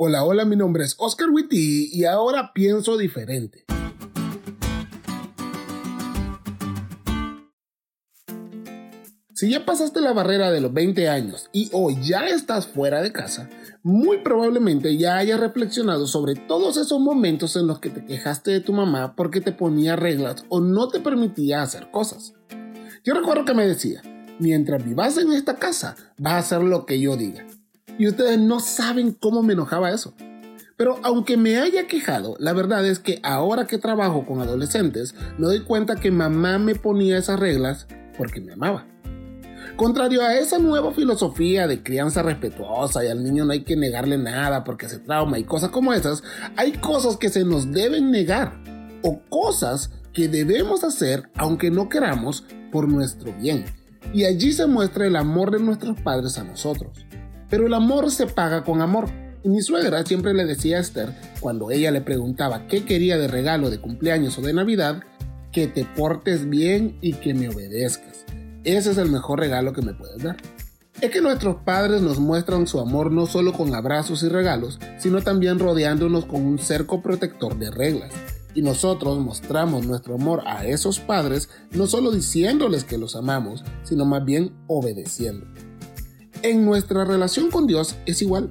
Hola, hola, mi nombre es Oscar Witty y ahora pienso diferente. Si ya pasaste la barrera de los 20 años y hoy ya estás fuera de casa, muy probablemente ya hayas reflexionado sobre todos esos momentos en los que te quejaste de tu mamá porque te ponía reglas o no te permitía hacer cosas. Yo recuerdo que me decía, mientras vivas en esta casa, vas a hacer lo que yo diga. Y ustedes no saben cómo me enojaba eso. Pero aunque me haya quejado, la verdad es que ahora que trabajo con adolescentes, me doy cuenta que mamá me ponía esas reglas porque me amaba. Contrario a esa nueva filosofía de crianza respetuosa y al niño no hay que negarle nada porque se trauma y cosas como esas, hay cosas que se nos deben negar o cosas que debemos hacer aunque no queramos por nuestro bien. Y allí se muestra el amor de nuestros padres a nosotros. Pero el amor se paga con amor. Y mi suegra siempre le decía a Esther, cuando ella le preguntaba qué quería de regalo de cumpleaños o de Navidad, que te portes bien y que me obedezcas. Ese es el mejor regalo que me puedes dar. Es que nuestros padres nos muestran su amor no solo con abrazos y regalos, sino también rodeándonos con un cerco protector de reglas. Y nosotros mostramos nuestro amor a esos padres no solo diciéndoles que los amamos, sino más bien obedeciendo. En nuestra relación con Dios es igual.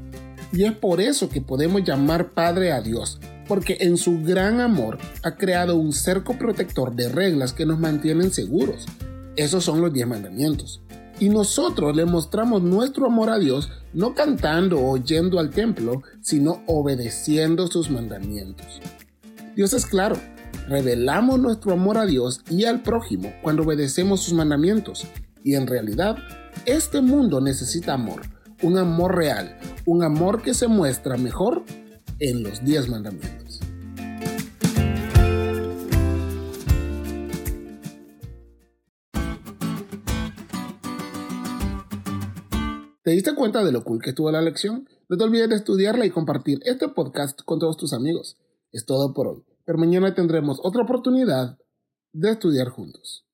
Y es por eso que podemos llamar Padre a Dios, porque en su gran amor ha creado un cerco protector de reglas que nos mantienen seguros, esos son los diez mandamientos. Y nosotros le mostramos nuestro amor a Dios no cantando o yendo al templo, sino obedeciendo sus mandamientos. Dios es claro, revelamos nuestro amor a Dios y al prójimo cuando obedecemos sus mandamientos. Y en realidad, este mundo necesita amor, un amor real, un amor que se muestra mejor en los diez mandamientos. ¿Te diste cuenta de lo cool que estuvo la lección? No te olvides de estudiarla y compartir este podcast con todos tus amigos. Es todo por hoy, pero mañana tendremos otra oportunidad de estudiar juntos.